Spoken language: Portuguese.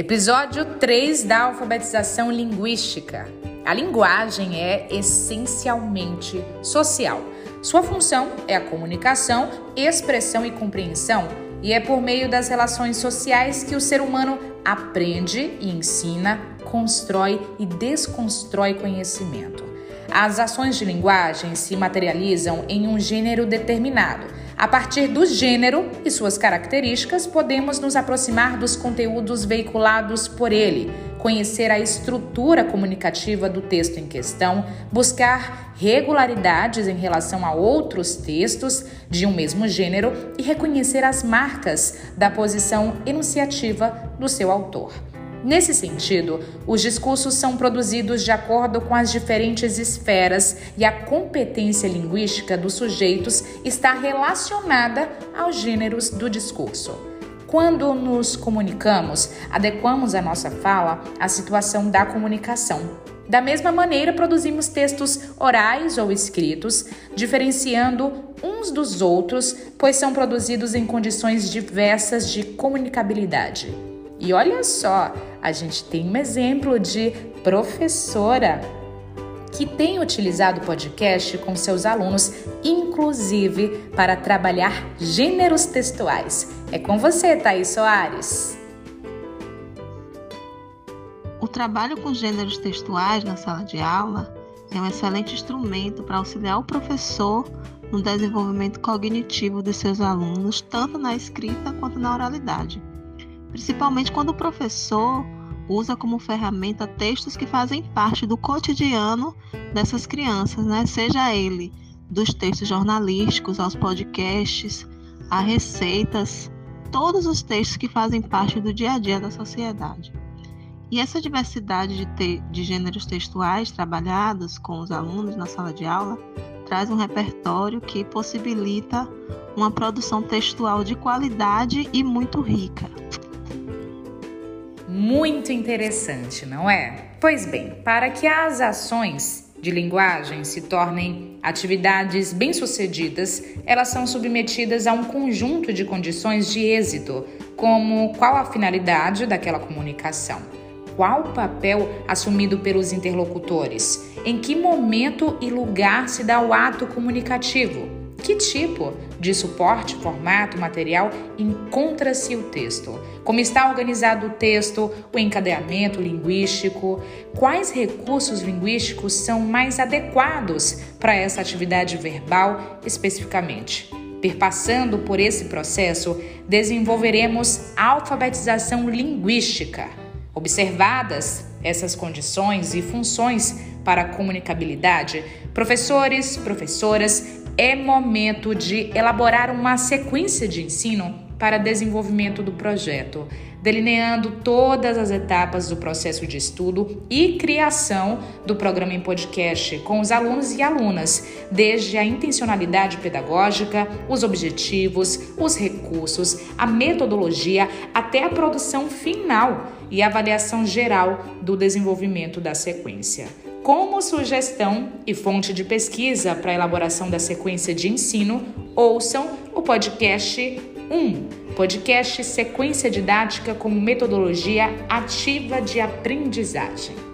Episódio 3 da alfabetização linguística. A linguagem é essencialmente social. Sua função é a comunicação, expressão e compreensão, e é por meio das relações sociais que o ser humano aprende e ensina, constrói e desconstrói conhecimento. As ações de linguagem se materializam em um gênero determinado a partir do gênero e suas características, podemos nos aproximar dos conteúdos veiculados por ele, conhecer a estrutura comunicativa do texto em questão, buscar regularidades em relação a outros textos de um mesmo gênero e reconhecer as marcas da posição enunciativa do seu autor. Nesse sentido, os discursos são produzidos de acordo com as diferentes esferas e a competência linguística dos sujeitos está relacionada aos gêneros do discurso. Quando nos comunicamos, adequamos a nossa fala à situação da comunicação. Da mesma maneira, produzimos textos orais ou escritos, diferenciando uns dos outros, pois são produzidos em condições diversas de comunicabilidade. E olha só, a gente tem um exemplo de professora que tem utilizado o podcast com seus alunos, inclusive para trabalhar gêneros textuais. É com você, Thaís Soares. O trabalho com gêneros textuais na sala de aula é um excelente instrumento para auxiliar o professor no desenvolvimento cognitivo de seus alunos, tanto na escrita quanto na oralidade principalmente quando o professor usa como ferramenta textos que fazem parte do cotidiano dessas crianças, né? Seja ele dos textos jornalísticos aos podcasts, a receitas, todos os textos que fazem parte do dia a dia da sociedade. E essa diversidade de, te de gêneros textuais trabalhados com os alunos na sala de aula traz um repertório que possibilita uma produção textual de qualidade e muito rica muito interessante, não é? Pois bem, para que as ações de linguagem se tornem atividades bem-sucedidas, elas são submetidas a um conjunto de condições de êxito, como qual a finalidade daquela comunicação, qual o papel assumido pelos interlocutores, em que momento e lugar se dá o ato comunicativo que tipo de suporte, formato, material encontra-se o texto? Como está organizado o texto, o encadeamento linguístico? Quais recursos linguísticos são mais adequados para essa atividade verbal especificamente? Perpassando por esse processo, desenvolveremos alfabetização linguística. Observadas essas condições e funções para a comunicabilidade, professores, professoras é momento de elaborar uma sequência de ensino para desenvolvimento do projeto, delineando todas as etapas do processo de estudo e criação do programa em podcast com os alunos e alunas, desde a intencionalidade pedagógica, os objetivos, os recursos, a metodologia até a produção final e avaliação geral do desenvolvimento da sequência. Como sugestão e fonte de pesquisa para a elaboração da sequência de ensino, ouçam o podcast 1, podcast Sequência Didática como Metodologia Ativa de Aprendizagem.